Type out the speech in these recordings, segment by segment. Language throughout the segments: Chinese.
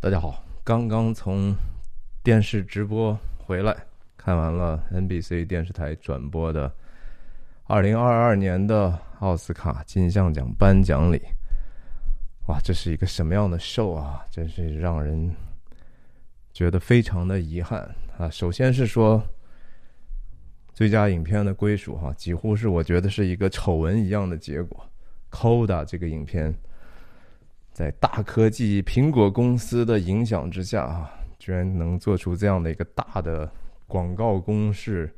大家好，刚刚从电视直播回来，看完了 NBC 电视台转播的二零二二年的奥斯卡金像奖颁奖礼。哇，这是一个什么样的 show 啊！真是让人觉得非常的遗憾啊！首先是说，最佳影片的归属哈，几乎是我觉得是一个丑闻一样的结果。Coda 这个影片。在大科技苹果公司的影响之下啊，居然能做出这样的一个大的广告公式，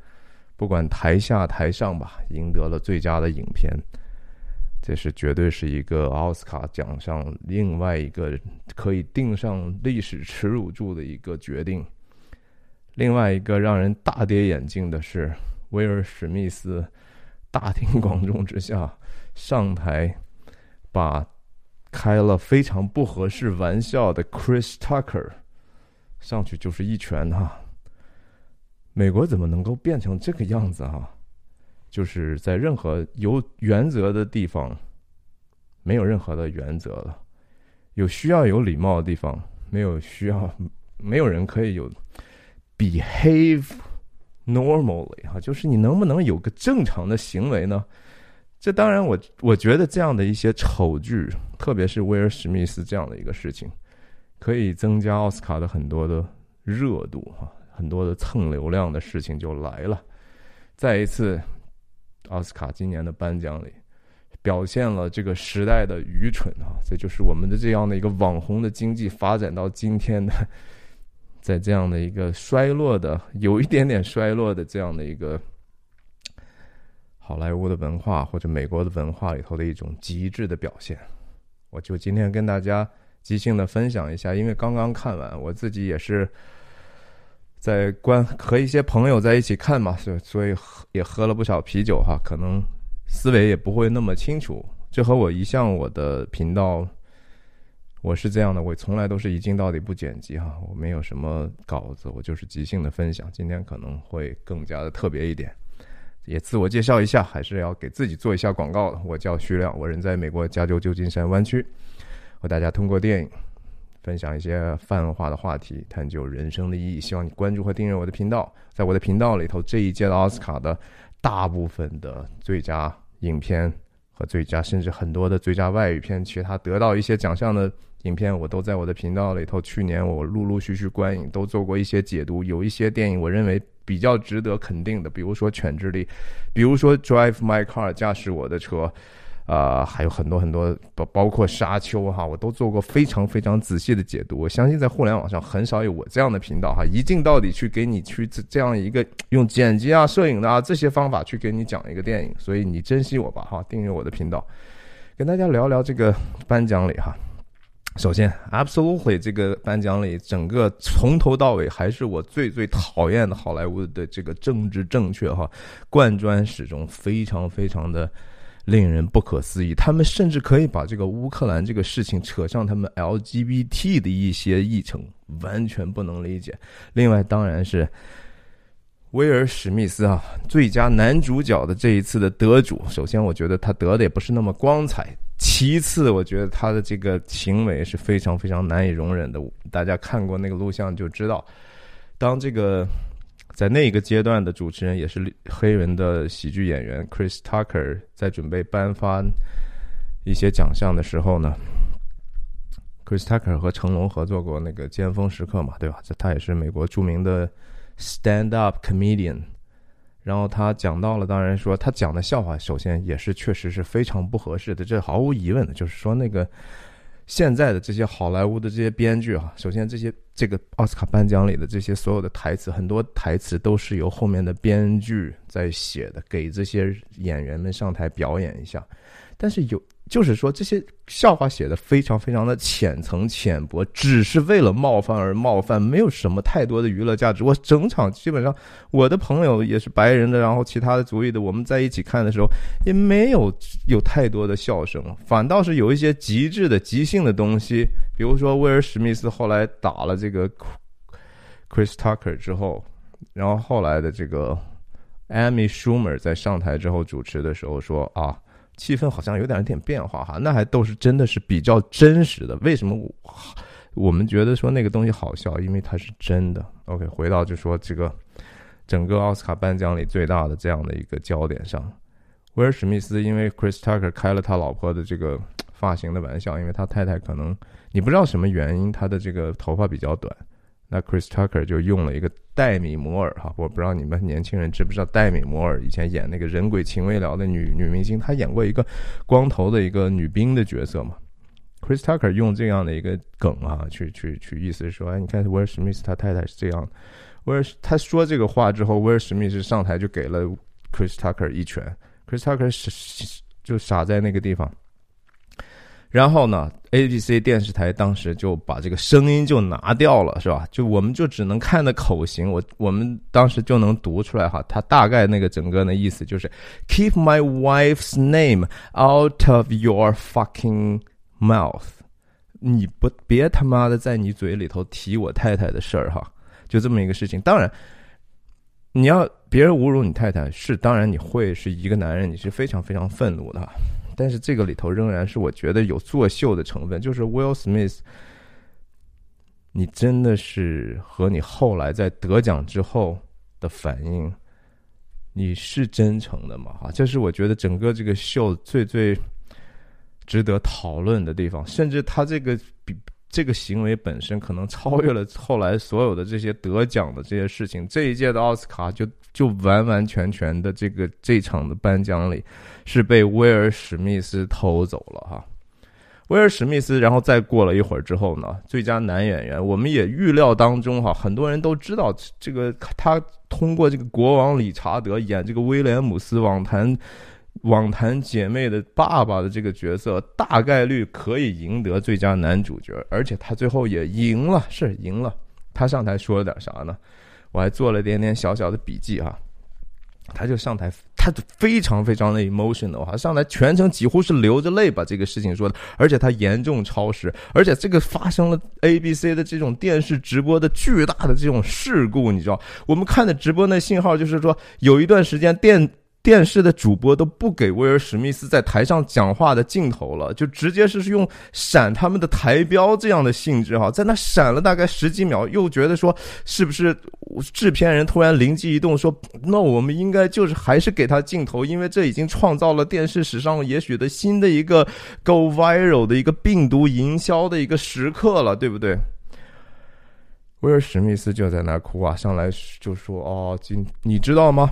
不管台下台上吧，赢得了最佳的影片，这是绝对是一个奥斯卡奖上另外一个可以定上历史耻辱柱的一个决定。另外一个让人大跌眼镜的是，威尔史密斯大庭广众之下上台把。开了非常不合适玩笑的 Chris Tucker 上去就是一拳哈，美国怎么能够变成这个样子哈？就是在任何有原则的地方，没有任何的原则了；有需要有礼貌的地方，没有需要，没有人可以有 behave normally 哈，就是你能不能有个正常的行为呢？这当然，我我觉得这样的一些丑剧，特别是威尔史密斯这样的一个事情，可以增加奥斯卡的很多的热度哈，很多的蹭流量的事情就来了。再一次，奥斯卡今年的颁奖里表现了这个时代的愚蠢啊！这就是我们的这样的一个网红的经济发展到今天的，在这样的一个衰落的、有一点点衰落的这样的一个。好莱坞的文化或者美国的文化里头的一种极致的表现，我就今天跟大家即兴的分享一下。因为刚刚看完，我自己也是在观和一些朋友在一起看嘛，所所以也喝了不少啤酒哈，可能思维也不会那么清楚。这和我一向我的频道我是这样的，我从来都是一镜到底不剪辑哈，我没有什么稿子，我就是即兴的分享。今天可能会更加的特别一点。也自我介绍一下，还是要给自己做一下广告的。我叫徐亮，我人在美国加州旧金山湾区，和大家通过电影分享一些泛化的话题，探究人生的意义。希望你关注和订阅我的频道。在我的频道里头，这一届的奥斯卡的大部分的最佳影片和最佳，甚至很多的最佳外语片，其他得到一些奖项的影片，我都在我的频道里头。去年我陆陆续续观影，都做过一些解读。有一些电影，我认为。比较值得肯定的，比如说《犬之力》，比如说《Drive My Car》驾驶我的车，啊，还有很多很多，包包括《沙丘》哈，我都做过非常非常仔细的解读。我相信在互联网上很少有我这样的频道哈，一镜到底去给你去这样一个用剪辑啊、摄影的啊这些方法去给你讲一个电影，所以你珍惜我吧哈，订阅我的频道，跟大家聊聊这个颁奖礼哈。首先，Absolutely 这个颁奖礼整个从头到尾还是我最最讨厌的好莱坞的这个政治正确哈，贯穿始终，非常非常的令人不可思议。他们甚至可以把这个乌克兰这个事情扯上他们 LGBT 的一些议程，完全不能理解。另外，当然是威尔史密斯啊，最佳男主角的这一次的得主。首先，我觉得他得的也不是那么光彩。其次，我觉得他的这个行为是非常非常难以容忍的。大家看过那个录像就知道，当这个在那个阶段的主持人也是黑人的喜剧演员 Chris Tucker 在准备颁发一些奖项的时候呢，Chris Tucker 和成龙合作过那个《尖峰时刻》嘛，对吧？这他也是美国著名的 stand up comedian。然后他讲到了，当然说他讲的笑话，首先也是确实是非常不合适的，这毫无疑问的。就是说，那个现在的这些好莱坞的这些编剧哈，首先这些这个奥斯卡颁奖里的这些所有的台词，很多台词都是由后面的编剧在写的，给这些演员们上台表演一下。但是有。就是说，这些笑话写的非常非常的浅层浅薄，只是为了冒犯而冒犯，没有什么太多的娱乐价值。我整场基本上，我的朋友也是白人的，然后其他的族裔的，我们在一起看的时候，也没有有太多的笑声，反倒是有一些极致的即兴的东西，比如说威尔史密斯后来打了这个 Chris Tucker 之后，然后后来的这个 Amy Schumer 在上台之后主持的时候说啊。气氛好像有点点变化哈，那还都是真的是比较真实的。为什么我我们觉得说那个东西好笑，因为它是真的。OK，回到就说这个整个奥斯卡颁奖里最大的这样的一个焦点上，威尔史密斯因为 Chris Tucker 开了他老婆的这个发型的玩笑，因为他太太可能你不知道什么原因，他的这个头发比较短。那 Chris Tucker 就用了一个戴米摩尔哈，我不知道你们年轻人知不知道戴米摩尔以前演那个人鬼情未了的女女明星，她演过一个光头的一个女兵的角色嘛。Chris Tucker 用这样的一个梗啊，去去去，意思是说，哎，你看威尔史密斯他太太是这样，威尔他说这个话之后，威尔史密斯上台就给了 Chris Tucker 一拳，Chris Tucker 是就傻在那个地方。然后呢，ABC 电视台当时就把这个声音就拿掉了，是吧？就我们就只能看的口型，我我们当时就能读出来哈，他大概那个整个的意思就是 “Keep my wife's name out of your fucking mouth”，你不别他妈的在你嘴里头提我太太的事儿哈，就这么一个事情。当然，你要别人侮辱你太太是，当然你会是一个男人，你是非常非常愤怒的。但是这个里头仍然是我觉得有作秀的成分，就是 Will Smith，你真的是和你后来在得奖之后的反应，你是真诚的吗？哈，这是我觉得整个这个秀最最值得讨论的地方，甚至他这个比。这个行为本身可能超越了后来所有的这些得奖的这些事情。这一届的奥斯卡就就完完全全的这个这场的颁奖礼是被威尔史密斯偷走了哈。威尔史密斯，然后再过了一会儿之后呢，最佳男演员，我们也预料当中哈，很多人都知道这个他通过这个国王理查德演这个威廉姆斯网坛。网坛姐妹的爸爸的这个角色大概率可以赢得最佳男主角，而且他最后也赢了，是赢了。他上台说了点啥呢？我还做了点点小小的笔记哈。他就上台，他非常非常的 emotional 哈，上来全程几乎是流着泪把这个事情说的，而且他严重超时，而且这个发生了 ABC 的这种电视直播的巨大的这种事故，你知道？我们看的直播那信号就是说，有一段时间电。电视的主播都不给威尔史密斯在台上讲话的镜头了，就直接是用闪他们的台标这样的性质哈，在那闪了大概十几秒，又觉得说是不是制片人突然灵机一动说，那我们应该就是还是给他镜头，因为这已经创造了电视史上也许的新的一个 go viral 的一个病毒营销的一个时刻了，对不对？威尔史密斯就在那哭啊，上来就说哦，今你知道吗？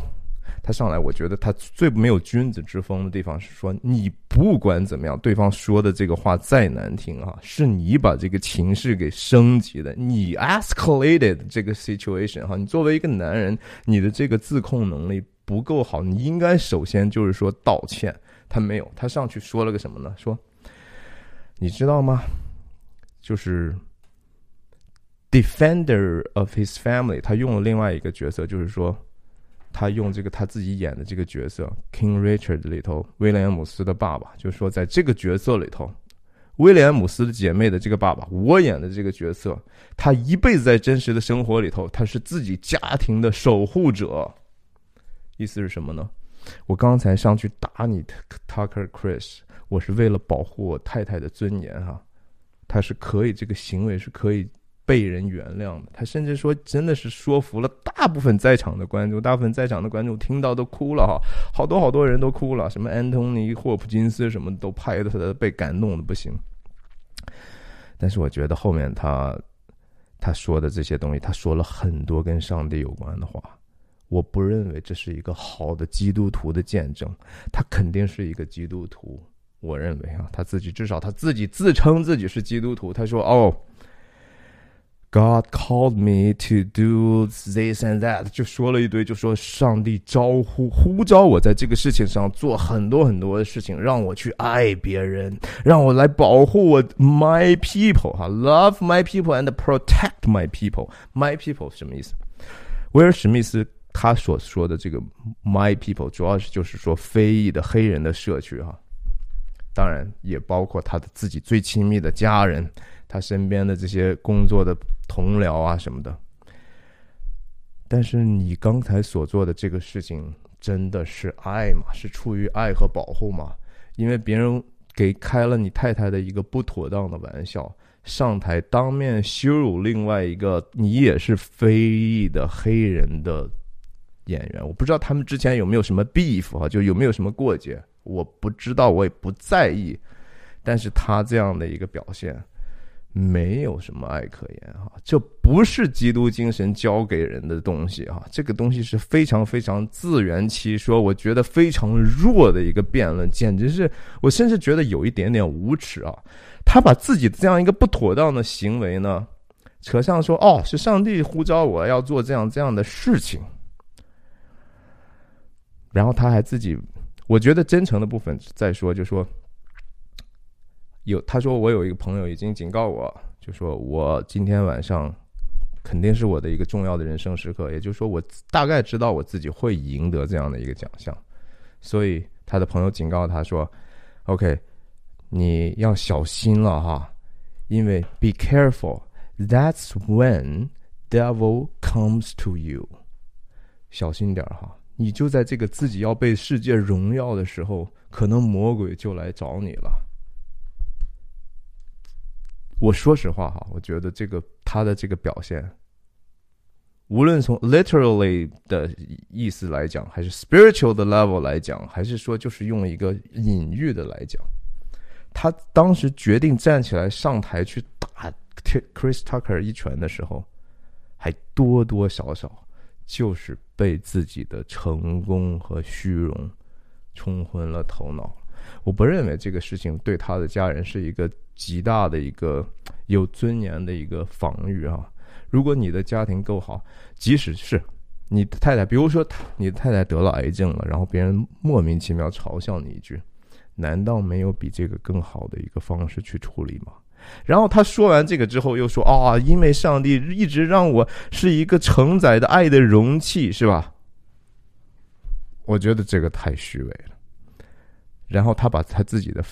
他上来，我觉得他最没有君子之风的地方是说，你不管怎么样，对方说的这个话再难听啊，是你把这个情绪给升级的，你 escalated 这个 situation 哈，你作为一个男人，你的这个自控能力不够好，你应该首先就是说道歉。他没有，他上去说了个什么呢？说，你知道吗？就是 defender of his family，他用了另外一个角色，就是说。他用这个他自己演的这个角色 King Richard 里头威廉姆斯的爸爸，就是说在这个角色里头，威廉姆斯的姐妹的这个爸爸，我演的这个角色，他一辈子在真实的生活里头，他是自己家庭的守护者。意思是什么呢？我刚才上去打你 Tucker Chris，我是为了保护我太太的尊严哈，他是可以这个行为是可以。被人原谅的，他甚至说，真的是说服了大部分在场的观众，大部分在场的观众听到都哭了哈，好多好多人都哭了，什么安东尼霍普金斯什么都拍的他被感动的不行。但是我觉得后面他他说的这些东西，他说了很多跟上帝有关的话，我不认为这是一个好的基督徒的见证，他肯定是一个基督徒，我认为啊，他自己至少他自己自称自己是基督徒，他说哦。God called me to do this and that，就说了一堆，就说上帝招呼呼召我在这个事情上做很多很多的事情，让我去爱别人，让我来保护我 my people 哈，love my people and protect my people。my people 什么意思？威尔史密斯他所说的这个 my people，主要是就是说非裔的黑人的社区哈，当然也包括他的自己最亲密的家人。他身边的这些工作的同僚啊什么的，但是你刚才所做的这个事情真的是爱吗？是出于爱和保护吗？因为别人给开了你太太的一个不妥当的玩笑，上台当面羞辱另外一个你也是非裔的黑人的演员。我不知道他们之前有没有什么 beef 啊，就有没有什么过节，我不知道，我也不在意。但是他这样的一个表现。没有什么爱可言哈，这不是基督精神教给人的东西哈，这个东西是非常非常自圆其说，我觉得非常弱的一个辩论，简直是我甚至觉得有一点点无耻啊！他把自己这样一个不妥当的行为呢，扯上说哦，是上帝呼召我要做这样这样的事情，然后他还自己，我觉得真诚的部分再说，就说。有他说我有一个朋友已经警告我，就说我今天晚上肯定是我的一个重要的人生时刻，也就是说我大概知道我自己会赢得这样的一个奖项，所以他的朋友警告他说：“OK，你要小心了哈，因为 Be careful，That's when devil comes to you，小心点哈，你就在这个自己要被世界荣耀的时候，可能魔鬼就来找你了。”我说实话哈，我觉得这个他的这个表现，无论从 literally 的意思来讲，还是 spiritual 的 level 来讲，还是说就是用一个隐喻的来讲，他当时决定站起来上台去打 Chris Tucker 一拳的时候，还多多少少就是被自己的成功和虚荣冲昏了头脑。我不认为这个事情对他的家人是一个。极大的一个有尊严的一个防御啊！如果你的家庭够好，即使是你的太太，比如说你的太太得了癌症了，然后别人莫名其妙嘲笑你一句，难道没有比这个更好的一个方式去处理吗？然后他说完这个之后，又说啊，因为上帝一直让我是一个承载的爱的容器，是吧？我觉得这个太虚伪了。然后他把他自己的。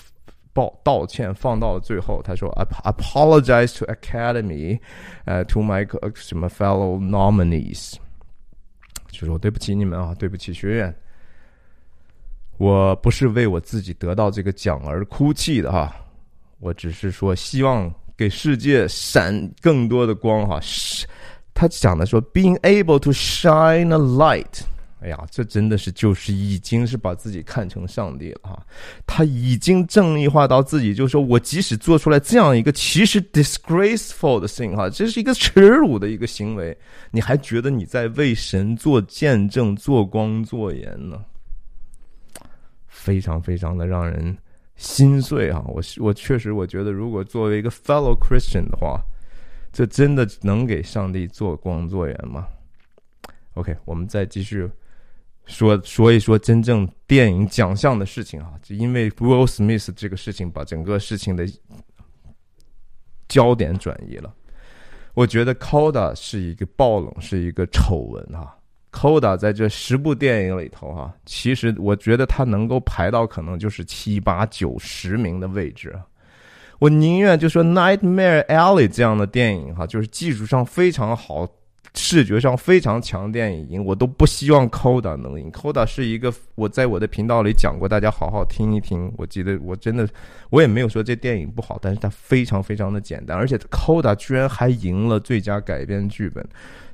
道道歉放到了最后，他说：“I apologize to Academy，呃，to my 什么 fellow nominees，就说对不起你们啊，对不起学院，我不是为我自己得到这个奖而哭泣的哈，我只是说希望给世界闪更多的光哈。他讲的说，being able to shine a light。”哎呀，这真的是就是已经是把自己看成上帝了哈！他已经正义化到自己，就是说我即使做出来这样一个其实 disgraceful 的事情哈，这是一个耻辱的一个行为，你还觉得你在为神做见证、做光做盐呢？非常非常的让人心碎哈！我我确实我觉得，如果作为一个 fellow Christian 的话，这真的能给上帝做光做盐吗？OK，我们再继续。说说一说真正电影奖项的事情啊，就因为 Will Smith 这个事情，把整个事情的焦点转移了。我觉得 Coda 是一个爆冷，是一个丑闻哈。Coda 在这十部电影里头哈，其实我觉得他能够排到可能就是七八九十名的位置。我宁愿就说 Nightmare Alley 这样的电影哈，就是技术上非常好。视觉上非常强电影赢，我都不希望 Coda 能赢。Coda 是一个我在我的频道里讲过，大家好好听一听。我记得我真的我也没有说这电影不好，但是它非常非常的简单，而且 Coda 居然还赢了最佳改编剧本，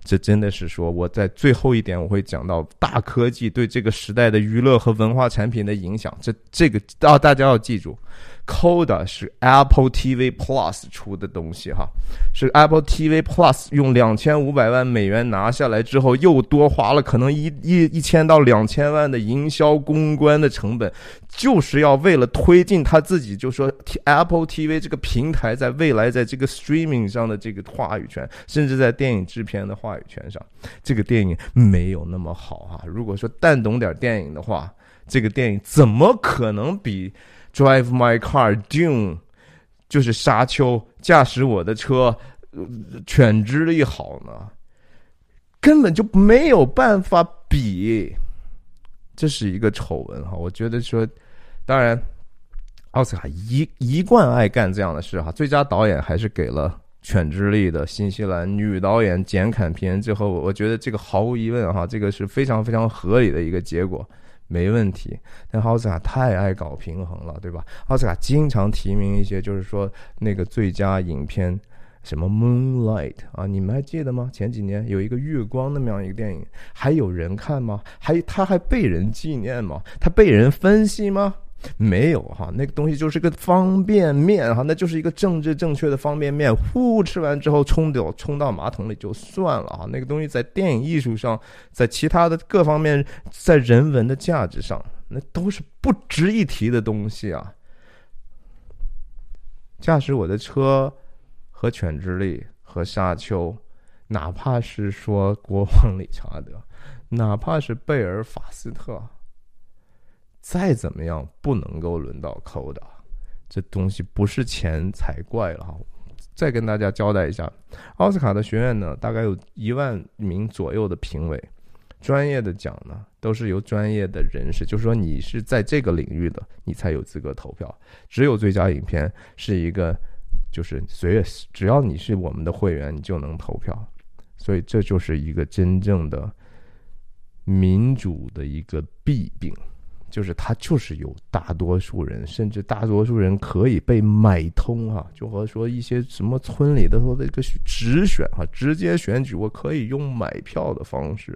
这真的是说我在最后一点我会讲到大科技对这个时代的娱乐和文化产品的影响。这这个啊，大家要记住。Coda 是 Apple TV Plus 出的东西哈，是 Apple TV Plus 用两千五百万美元拿下来之后，又多花了可能一一一千到两千万的营销公关的成本，就是要为了推进他自己，就说 Apple TV 这个平台在未来在这个 Streaming 上的这个话语权，甚至在电影制片的话语权上，这个电影没有那么好哈。如果说淡懂点电影的话，这个电影怎么可能比？Drive my car, Dune，就是沙丘驾驶我的车，犬之力好呢，根本就没有办法比，这是一个丑闻哈。我觉得说，当然，奥斯卡一一贯爱干这样的事哈。最佳导演还是给了犬之力的新西兰女导演简·坎平。最后，我觉得这个毫无疑问哈，这个是非常非常合理的一个结果。没问题。但奥斯卡太爱搞平衡了，对吧？奥斯卡经常提名一些，就是说那个最佳影片。什么 Moonlight 啊？你们还记得吗？前几年有一个月光那么样一个电影，还有人看吗？还他还被人纪念吗？他被人分析吗？没有哈，那个东西就是个方便面哈，那就是一个政治正确的方便面，呼吃完之后冲掉冲到马桶里就算了哈。那个东西在电影艺术上，在其他的各方面，在人文的价值上，那都是不值一提的东西啊。驾驶我的车。和犬之力和沙丘，哪怕是说国王理查德，哪怕是贝尔法斯特，再怎么样不能够轮到寇达，这东西不是钱才怪了哈。再跟大家交代一下，奥斯卡的学院呢，大概有一万名左右的评委，专业的奖呢都是由专业的人士，就是说你是在这个领域的，你才有资格投票。只有最佳影片是一个。就是随只要你是我们的会员，你就能投票，所以这就是一个真正的民主的一个弊病，就是他就是有大多数人，甚至大多数人可以被买通啊，就和说一些什么村里的说这个直选啊，直接选举，我可以用买票的方式，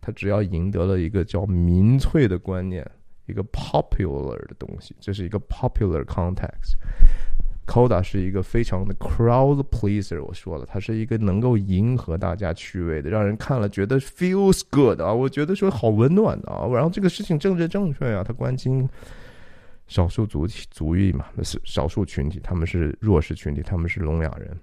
他只要赢得了一个叫民粹的观念，一个 popular 的东西，这是一个 popular context。Coda 是一个非常的 crowd pleaser，我说了，它是一个能够迎合大家趣味的，让人看了觉得 feels good 啊，我觉得说好温暖的啊。然后这个事情政治正确啊，他关心少数族体族裔嘛，那是少数群体，他们是弱势群体，他们是聋哑人，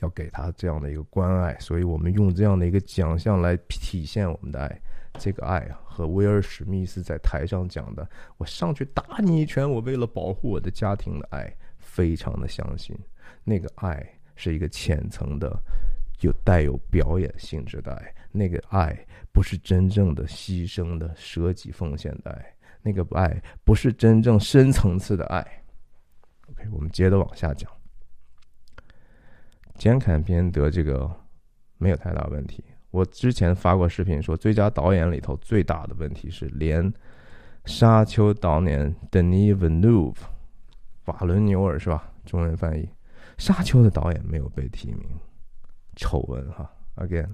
要给他这样的一个关爱，所以我们用这样的一个奖项来体现我们的爱。这个爱啊，和威尔史密斯在台上讲的“我上去打你一拳，我为了保护我的家庭的爱”。非常的相信，那个爱是一个浅层的，有带有表演性质的爱。那个爱不是真正的牺牲的、舍己奉献的爱。那个爱不是真正深层次的爱。OK，我们接着往下讲。简坎片得这个没有太大问题。我之前发过视频说，最佳导演里头最大的问题是，连沙丘导演 Denis Villeneuve。瓦伦纽尔是吧？中文翻译，《沙丘》的导演没有被提名，丑闻哈。Again，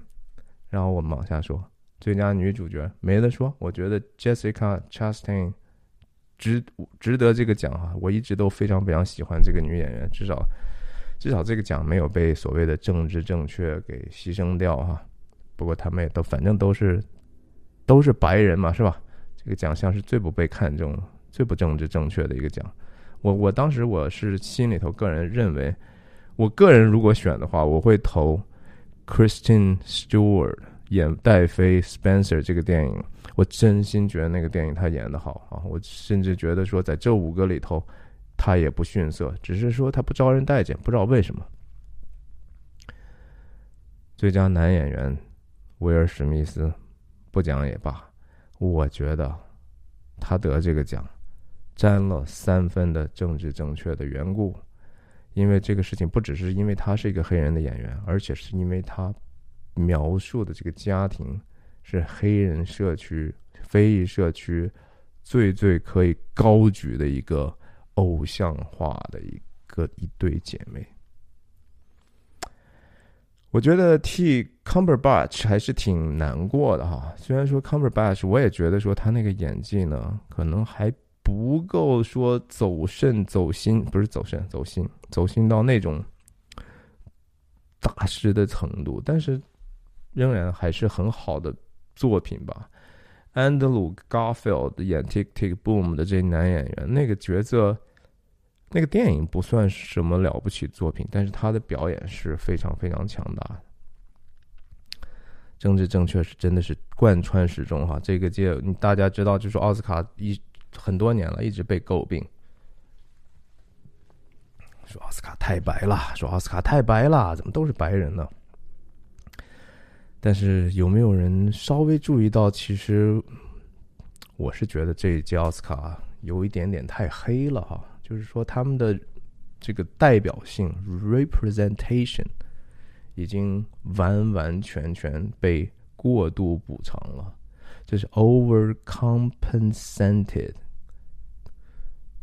然后我们往下说，最佳女主角没得说，我觉得 Jessica Chastain 值值得这个奖哈。我一直都非常非常喜欢这个女演员，至少至少这个奖没有被所谓的政治正确给牺牲掉哈。不过他们也都反正都是都是白人嘛，是吧？这个奖项是最不被看重、最不政治正确的一个奖。我我当时我是心里头个人认为，我个人如果选的话，我会投 Kristen Stewart 演戴妃 Spencer 这个电影。我真心觉得那个电影他演的好啊！我甚至觉得说，在这五个里头，他也不逊色，只是说他不招人待见，不知道为什么。最佳男演员威尔史密斯不讲也罢，我觉得他得这个奖。沾了三分的政治正确的缘故，因为这个事情不只是因为他是一个黑人的演员，而且是因为他描述的这个家庭是黑人社区、非裔社区最最可以高举的一个偶像化的一个一对姐妹。我觉得替 Cumberbatch 还是挺难过的哈，虽然说 Cumberbatch 我也觉得说他那个演技呢，可能还。不够说走肾走心，不是走肾走心，走心到那种大师的程度，但是仍然还是很好的作品吧。安德鲁·加菲尔德演《Tick Tick Boom》的这男演员，那个角色，那个电影不算什么了不起作品，但是他的表演是非常非常强大的。政治正确是真的是贯穿始终哈，这个届大家知道，就是奥斯卡一。很多年了，一直被诟病，说奥斯卡太白了，说奥斯卡太白了，怎么都是白人呢？但是有没有人稍微注意到？其实我是觉得这一届奥斯卡有一点点太黑了哈，就是说他们的这个代表性 （representation） 已经完完全全被过度补偿了。这是 overcompensated，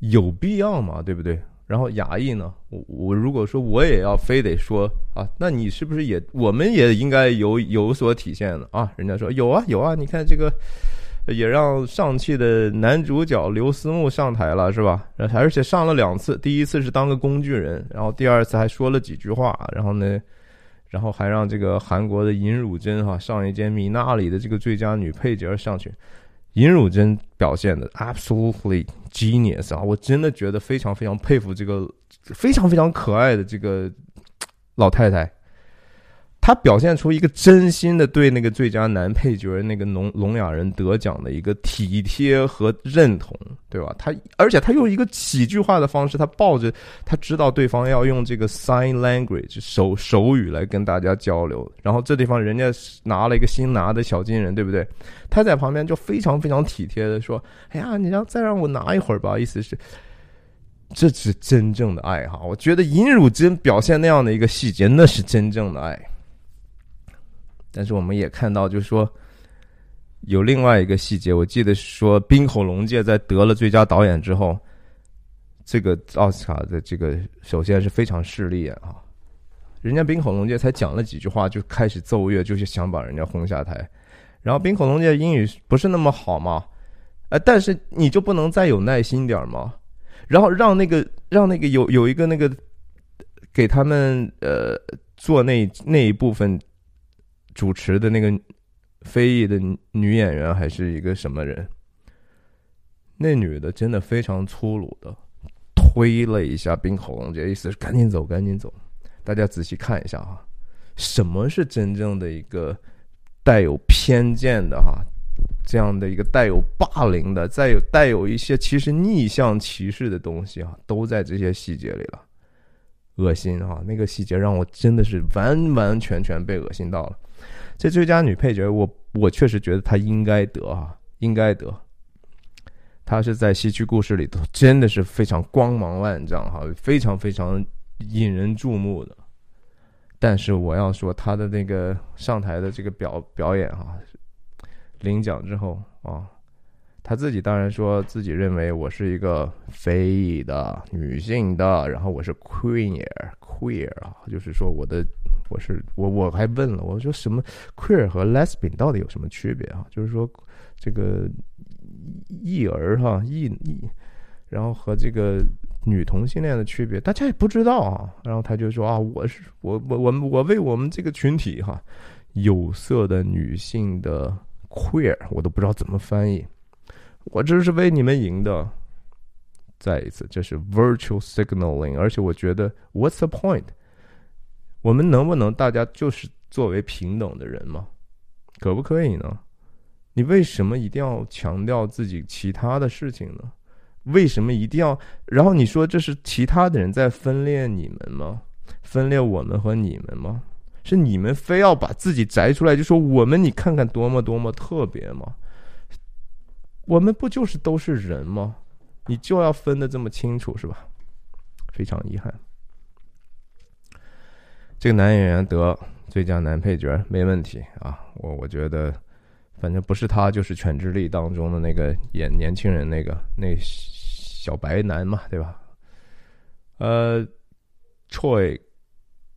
有必要吗？对不对？然后亚裔呢？我我如果说我也要非得说啊，那你是不是也我们也应该有有所体现呢？啊？人家说有啊有啊，你看这个也让上汽的男主角刘思慕上台了是吧？而且上了两次，第一次是当个工具人，然后第二次还说了几句话，然后呢，然后还让这个韩国的尹汝贞哈上一届米娜里的这个最佳女配角上去。尹汝贞表现的 absolutely genius 啊！我真的觉得非常非常佩服这个非常非常可爱的这个老太太。他表现出一个真心的对那个最佳男配角那个聋聋哑人得奖的一个体贴和认同，对吧？他而且他用一个喜剧化的方式，他抱着他知道对方要用这个 sign language 手手语来跟大家交流，然后这地方人家拿了一个新拿的小金人，对不对？他在旁边就非常非常体贴的说：“哎呀，你让再让我拿一会儿吧。”意思是这是真正的爱哈！我觉得尹汝贞表现那样的一个细节，那是真正的爱。但是我们也看到，就是说有另外一个细节，我记得说冰口龙介在得了最佳导演之后，这个奥斯卡的这个首先是非常势利眼啊，人家冰口龙介才讲了几句话就开始奏乐，就是想把人家轰下台。然后冰口龙介英语不是那么好嘛，呃，但是你就不能再有耐心点吗？然后让那个让那个有有一个那个给他们呃做那那一部分。主持的那个非裔的女演员还是一个什么人？那女的真的非常粗鲁的推了一下冰口龙介，意思是赶紧走，赶紧走。大家仔细看一下哈，什么是真正的一个带有偏见的哈，这样的一个带有霸凌的，再有带有一些其实逆向歧视的东西哈，都在这些细节里了。恶心哈，那个细节让我真的是完完全全被恶心到了。这最佳女配角，我我确实觉得她应该得啊，应该得。她是在《西区故事》里头真的是非常光芒万丈哈，非常非常引人注目的。但是我要说，她的那个上台的这个表表演哈，领奖之后啊，她自己当然说自己认为我是一个非裔的女性的，然后我是 queer queer 啊，就是说我的。我是我我还问了，我说什么 queer 和 lesbian 到底有什么区别啊？就是说这个异儿哈异异，然后和这个女同性恋的区别，大家也不知道啊。然后他就说啊，我是我我我我为我们这个群体哈有色的女性的 queer，我都不知道怎么翻译。我这是为你们赢的。再一次，这是 virtual signaling，而且我觉得 what's the point？我们能不能大家就是作为平等的人吗？可不可以呢？你为什么一定要强调自己其他的事情呢？为什么一定要？然后你说这是其他的人在分裂你们吗？分裂我们和你们吗？是你们非要把自己摘出来，就说我们你看看多么多么特别吗？我们不就是都是人吗？你就要分的这么清楚是吧？非常遗憾。这个男演员得最佳男配角没问题啊，我我觉得，反正不是他就是《犬之力》当中的那个演年轻人那个那小白男嘛，对吧？呃，Troy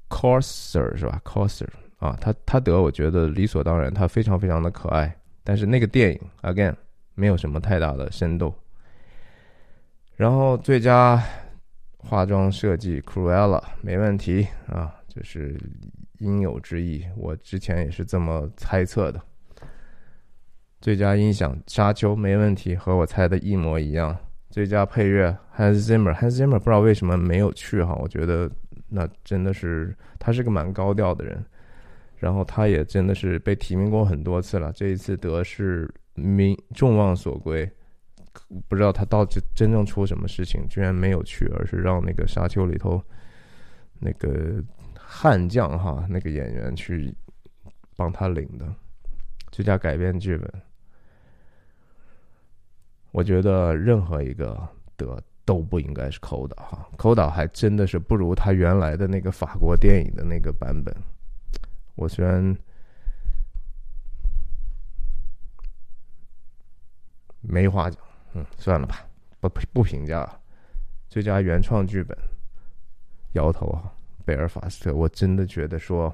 Corser 是吧？Corser 啊，他他得我觉得理所当然，他非常非常的可爱，但是那个电影 Again 没有什么太大的深度。然后最佳化妆设计 Cruella 没问题啊。就是应有之意，我之前也是这么猜测的。最佳音响《沙丘》没问题，和我猜的一模一样。最佳配乐 Hans Zimmer，Hans Zimmer 不知道为什么没有去哈，我觉得那真的是他是个蛮高调的人，然后他也真的是被提名过很多次了，这一次得是名众望所归，不知道他到底真正出什么事情，居然没有去，而是让那个《沙丘》里头那个。悍将哈，那个演员去帮他领的最佳改编剧本，我觉得任何一个得都不应该是抠导哈，抠导还真的是不如他原来的那个法国电影的那个版本。我虽然没话讲，嗯，算了吧，不不评价了。最佳原创剧本，摇头啊，贝尔法斯特，我真的觉得说，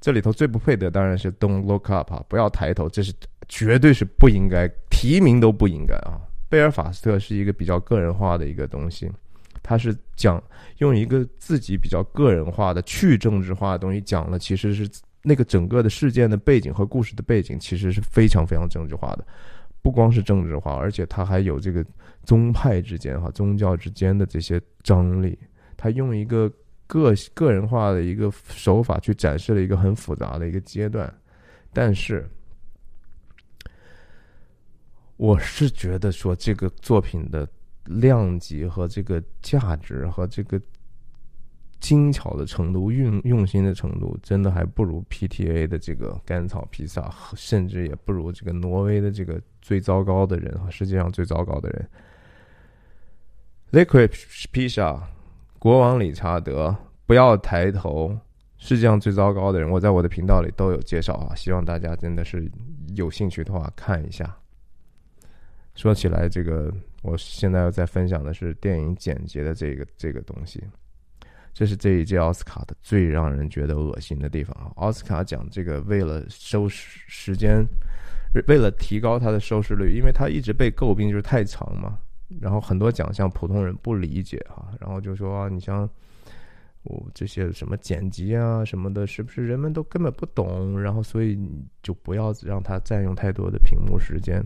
这里头最不配的当然是 Don't Look Up 啊，不要抬头，这是绝对是不应该提名都不应该啊。贝尔法斯特是一个比较个人化的一个东西，他是讲用一个自己比较个人化的去政治化的东西讲了，其实是那个整个的事件的背景和故事的背景其实是非常非常政治化的。不光是政治化，而且它还有这个宗派之间、哈宗教之间的这些张力。他用一个个个人化的一个手法去展示了一个很复杂的一个阶段。但是，我是觉得说这个作品的量级和这个价值和这个。精巧的程度、用用心的程度，真的还不如 PTA 的这个甘草披萨，甚至也不如这个挪威的这个最糟糕的人啊，世界上最糟糕的人。Liquid Pizza，国王理查德，不要抬头，世界上最糟糕的人，我在我的频道里都有介绍啊，希望大家真的是有兴趣的话看一下。说起来，这个我现在要再分享的是电影简洁的这个这个东西。这是这一届奥斯卡的最让人觉得恶心的地方啊！奥斯卡奖这个为了收视时间，为了提高它的收视率，因为它一直被诟病就是太长嘛。然后很多奖项普通人不理解哈，然后就说你像我这些什么剪辑啊什么的，是不是人们都根本不懂？然后所以就不要让它占用太多的屏幕时间。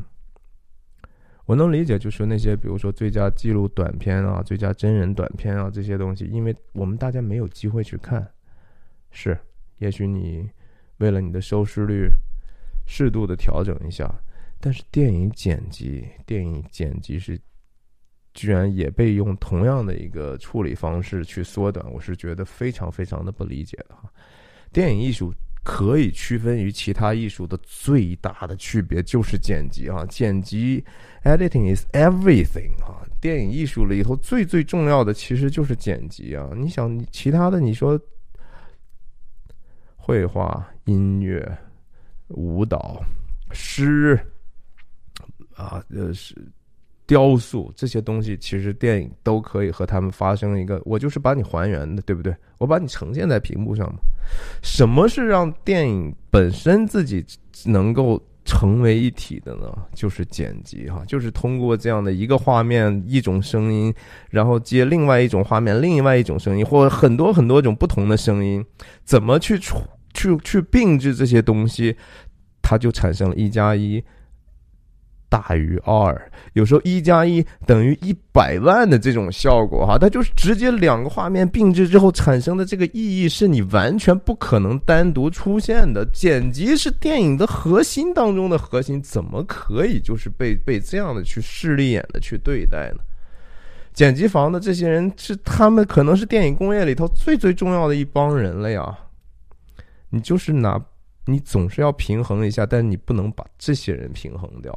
我能理解，就是那些，比如说最佳纪录短片啊、最佳真人短片啊这些东西，因为我们大家没有机会去看。是，也许你为了你的收视率，适度的调整一下。但是电影剪辑，电影剪辑是居然也被用同样的一个处理方式去缩短，我是觉得非常非常的不理解的哈。电影艺术。可以区分于其他艺术的最大的区别就是剪辑啊，剪辑，editing is everything 啊，电影艺术里头最最重要的其实就是剪辑啊。你想，其他的你说，绘画、音乐、舞蹈、诗，啊，呃是。雕塑这些东西，其实电影都可以和他们发生一个，我就是把你还原的，对不对？我把你呈现在屏幕上嘛。什么是让电影本身自己能够成为一体的呢？就是剪辑哈，就是通过这样的一个画面、一种声音，然后接另外一种画面、另外一种声音，或很多很多种不同的声音，怎么去处去去并置这些东西，它就产生了一加一。大于二，有时候一加一等于一百万的这种效果哈，它就是直接两个画面并置之后产生的这个意义，是你完全不可能单独出现的。剪辑是电影的核心当中的核心，怎么可以就是被被这样的去势利眼的去对待呢？剪辑房的这些人是他们可能是电影工业里头最最重要的一帮人了呀。你就是拿，你总是要平衡一下，但你不能把这些人平衡掉。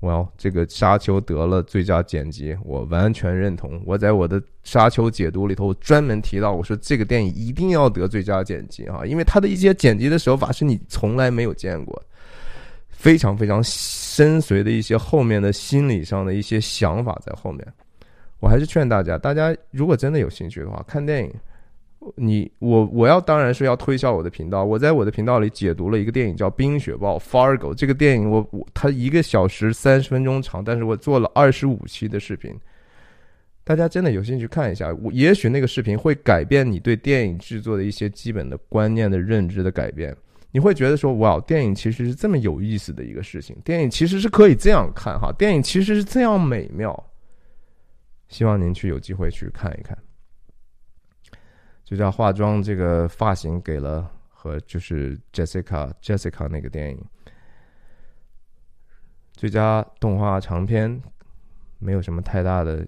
哇，这个沙丘得了最佳剪辑，我完全认同。我在我的沙丘解读里头专门提到，我说这个电影一定要得最佳剪辑啊，因为它的一些剪辑的手法是你从来没有见过，非常非常深邃的一些后面的心理上的一些想法在后面。我还是劝大家，大家如果真的有兴趣的话，看电影。你我我要当然是要推销我的频道。我在我的频道里解读了一个电影叫《冰雪暴》（Fargo）。这个电影我我它一个小时三十分钟长，但是我做了二十五期的视频。大家真的有兴趣看一下，我也许那个视频会改变你对电影制作的一些基本的观念的认知的改变。你会觉得说，哇，电影其实是这么有意思的一个事情，电影其实是可以这样看哈，电影其实是这样美妙。希望您去有机会去看一看。就叫化妆这个发型给了和就是 Jessica Jessica 那个电影最佳动画长片没有什么太大的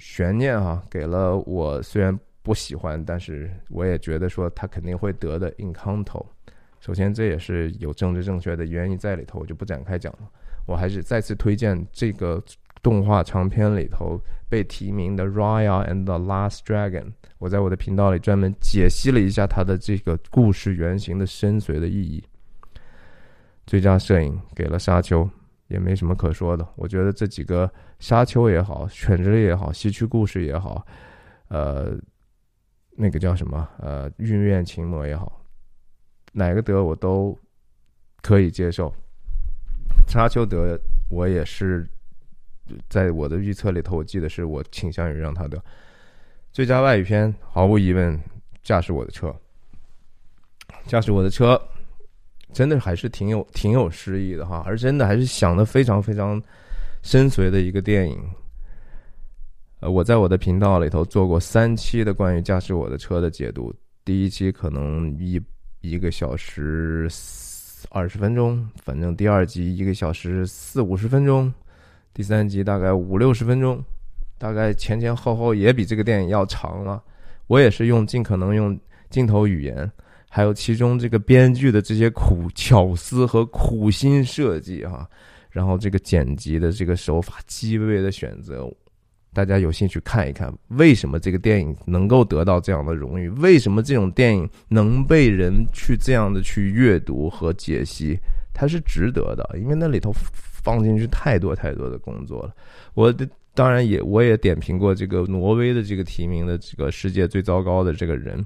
悬念哈，给了我虽然不喜欢，但是我也觉得说他肯定会得的 Encanto。首先这也是有政治正确的原因在里头，我就不展开讲了。我还是再次推荐这个动画长片里头被提名的 Raya and the Last Dragon。我在我的频道里专门解析了一下它的这个故事原型的深邃的意义。最佳摄影给了《沙丘》，也没什么可说的。我觉得这几个沙丘也好，犬之力也好，西区故事也好，呃，那个叫什么呃，韵苑情魔也好，哪个得我都可以接受。沙丘得我也是在我的预测里头，我记得是我倾向于让他的最佳外语片，毫无疑问，驾驶我的车。驾驶我的车，真的还是挺有挺有诗意的哈，而真的还是想的非常非常深邃的一个电影。呃，我在我的频道里头做过三期的关于驾驶我的车的解读，第一期可能一一个小时二十分钟，反正第二集一个小时四五十分钟，第三集大概五六十分钟，大概前前后后也比这个电影要长了。我也是用尽可能用镜头语言。还有其中这个编剧的这些苦巧思和苦心设计哈，然后这个剪辑的这个手法极为的选择，大家有兴趣看一看，为什么这个电影能够得到这样的荣誉？为什么这种电影能被人去这样的去阅读和解析？它是值得的，因为那里头放进去太多太多的工作了。我的当然也我也点评过这个挪威的这个提名的这个世界最糟糕的这个人。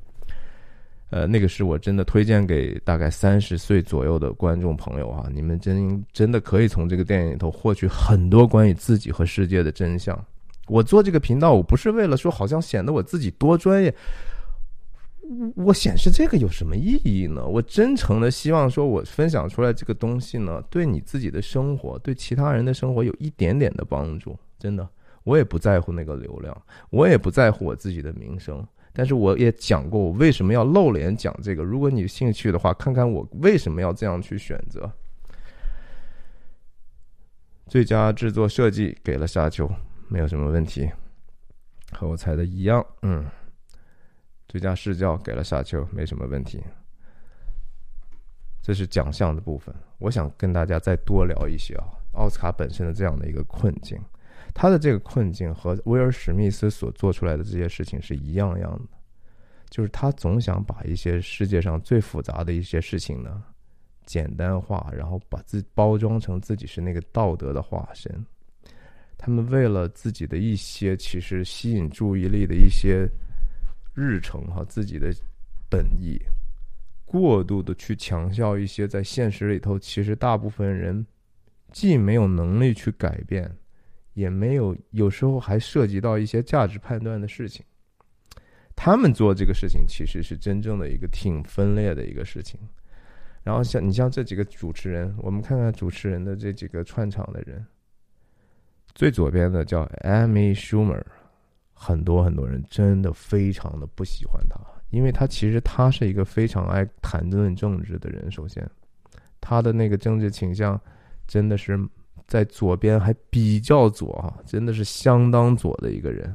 呃，那个是我真的推荐给大概三十岁左右的观众朋友啊，你们真真的可以从这个电影里头获取很多关于自己和世界的真相。我做这个频道，我不是为了说好像显得我自己多专业，我显示这个有什么意义呢？我真诚的希望说，我分享出来这个东西呢，对你自己的生活，对其他人的生活有一点点的帮助。真的，我也不在乎那个流量，我也不在乎我自己的名声。但是我也讲过，我为什么要露脸讲这个。如果你有兴趣的话，看看我为什么要这样去选择。最佳制作设计给了沙丘，没有什么问题，和我猜的一样。嗯，最佳视角给了沙丘，没什么问题。这是奖项的部分，我想跟大家再多聊一些啊，奥斯卡本身的这样的一个困境。他的这个困境和威尔史密斯所做出来的这些事情是一样样的，就是他总想把一些世界上最复杂的一些事情呢简单化，然后把自包装成自己是那个道德的化身。他们为了自己的一些其实吸引注意力的一些日程和自己的本意，过度的去强调一些在现实里头其实大部分人既没有能力去改变。也没有，有时候还涉及到一些价值判断的事情。他们做这个事情其实是真正的一个挺分裂的一个事情。然后像你像这几个主持人，我们看看主持人的这几个串场的人。最左边的叫 Amy Schumer，很多很多人真的非常的不喜欢他，因为他其实他是一个非常爱谈论政治的人。首先，他的那个政治倾向真的是。在左边还比较左哈，真的是相当左的一个人。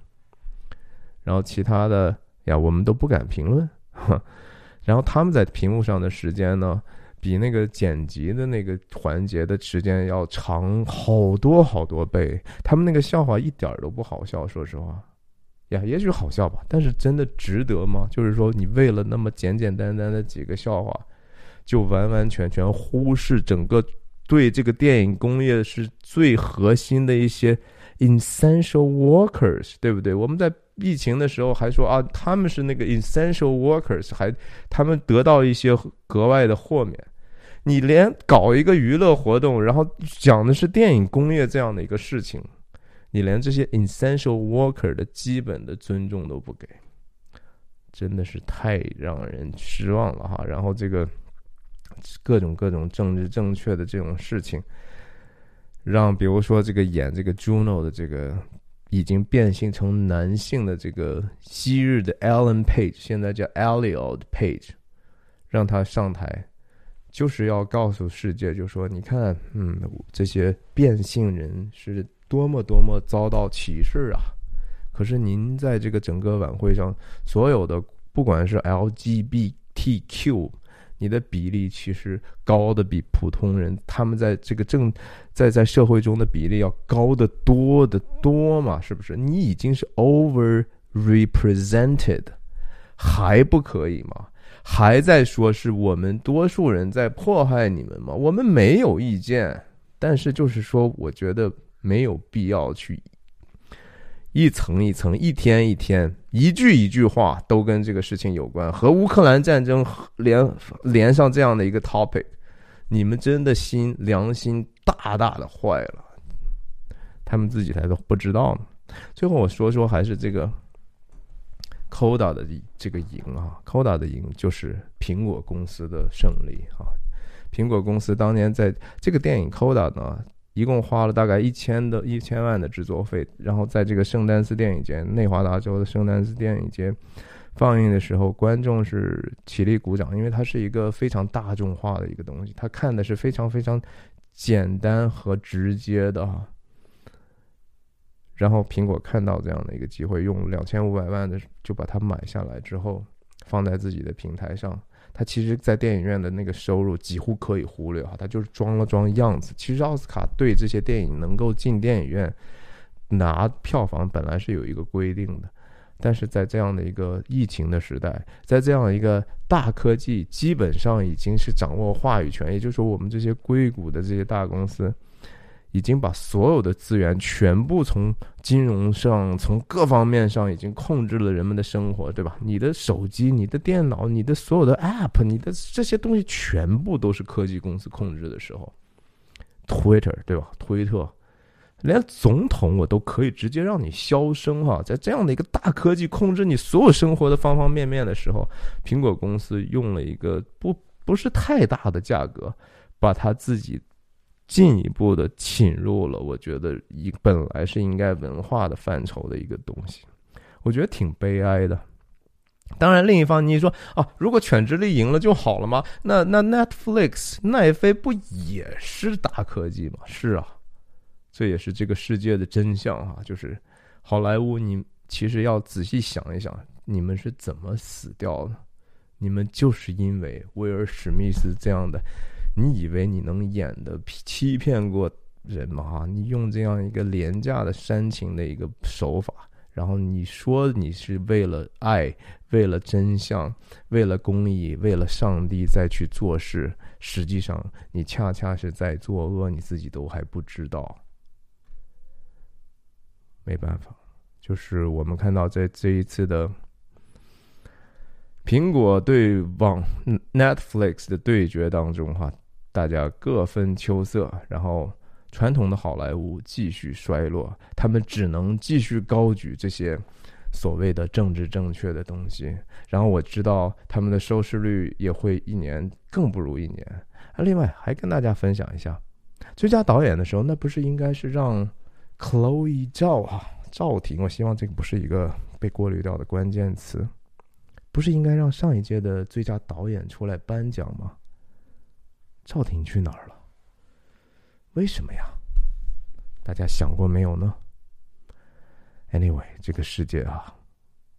然后其他的呀，我们都不敢评论。然后他们在屏幕上的时间呢，比那个剪辑的那个环节的时间要长好多好多倍。他们那个笑话一点都不好笑，说实话。呀，也许好笑吧，但是真的值得吗？就是说，你为了那么简简单单的几个笑话，就完完全全忽视整个。对这个电影工业是最核心的一些 essential workers，对不对？我们在疫情的时候还说啊，他们是那个 essential workers，还他们得到一些格外的豁免。你连搞一个娱乐活动，然后讲的是电影工业这样的一个事情，你连这些 essential worker 的基本的尊重都不给，真的是太让人失望了哈。然后这个。各种各种政治正确的这种事情，让比如说这个演这个 Juno 的这个已经变性成男性的这个昔日的 Alan Page，现在叫 Elliot Page，让他上台，就是要告诉世界，就说你看，嗯，这些变性人是多么多么遭到歧视啊！可是您在这个整个晚会上，所有的不管是 LGBTQ。你的比例其实高的比普通人，他们在这个正在在社会中的比例要高得多得多嘛？是不是？你已经是 over represented，还不可以吗？还在说是我们多数人在迫害你们吗？我们没有意见，但是就是说，我觉得没有必要去一层一层、一天一天、一句一句话都跟这个事情有关，和乌克兰战争连连上这样的一个 topic，你们真的心良心大大的坏了，他们自己还都不知道呢。最后我说说还是这个。Coda 的这个赢啊，Coda 的赢就是苹果公司的胜利啊。苹果公司当年在这个电影 Coda 呢，一共花了大概一千的一千万的制作费，然后在这个圣丹斯电影节，内华达州的圣丹斯电影节放映的时候，观众是起立鼓掌，因为它是一个非常大众化的一个东西，他看的是非常非常简单和直接的哈。然后苹果看到这样的一个机会，用两千五百万的就把它买下来之后，放在自己的平台上。他其实，在电影院的那个收入几乎可以忽略哈，他就是装了装样子。其实奥斯卡对这些电影能够进电影院拿票房本来是有一个规定的，但是在这样的一个疫情的时代，在这样一个大科技基本上已经是掌握话语权，也就是说，我们这些硅谷的这些大公司。已经把所有的资源全部从金融上、从各方面上已经控制了人们的生活，对吧？你的手机、你的电脑、你的所有的 App、你的这些东西全部都是科技公司控制的时候，Twitter 对吧？推特，连总统我都可以直接让你消声哈。在这样的一个大科技控制你所有生活的方方面面的时候，苹果公司用了一个不不是太大的价格，把他自己。进一步的侵入了，我觉得一本来是应该文化的范畴的一个东西，我觉得挺悲哀的。当然，另一方你说啊，如果犬之力赢了就好了吗？那那 Netflix 奈飞不也是大科技吗？是啊，这也是这个世界的真相啊。就是好莱坞，你其实要仔细想一想，你们是怎么死掉的？你们就是因为威尔史密斯这样的。你以为你能演的欺骗过人吗？你用这样一个廉价的煽情的一个手法，然后你说你是为了爱、为了真相、为了公义、为了上帝再去做事，实际上你恰恰是在作恶，你自己都还不知道。没办法，就是我们看到在这一次的。苹果对网 Netflix 的对决当中，哈，大家各分秋色，然后传统的好莱坞继续衰落，他们只能继续高举这些所谓的政治正确的东西。然后我知道他们的收视率也会一年更不如一年。啊，另外还跟大家分享一下，最佳导演的时候，那不是应该是让 Chloe 赵啊赵婷？我希望这个不是一个被过滤掉的关键词。不是应该让上一届的最佳导演出来颁奖吗？赵婷去哪儿了？为什么呀？大家想过没有呢？Anyway，这个世界啊，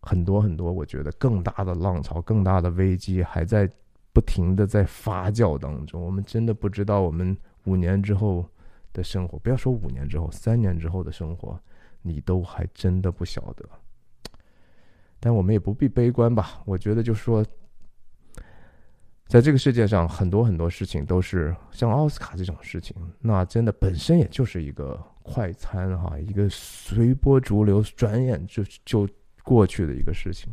很多很多，我觉得更大的浪潮、更大的危机还在不停的在发酵当中。我们真的不知道我们五年之后的生活，不要说五年之后，三年之后的生活，你都还真的不晓得。但我们也不必悲观吧？我觉得，就说，在这个世界上，很多很多事情都是像奥斯卡这种事情，那真的本身也就是一个快餐哈，一个随波逐流、转眼就就过去的一个事情。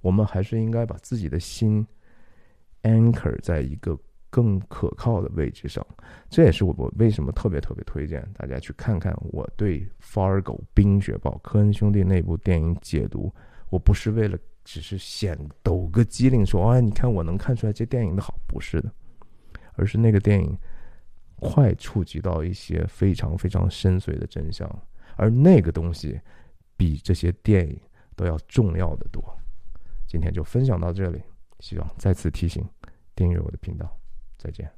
我们还是应该把自己的心 anchor 在一个更可靠的位置上。这也是我我为什么特别特别推荐大家去看看我对《Fargo》冰雪暴科恩兄弟那部电影解读。我不是为了只是显抖个机灵说，哎，你看我能看出来这电影的好，不是的，而是那个电影快触及到一些非常非常深邃的真相，而那个东西比这些电影都要重要的多。今天就分享到这里，希望再次提醒订阅我的频道，再见。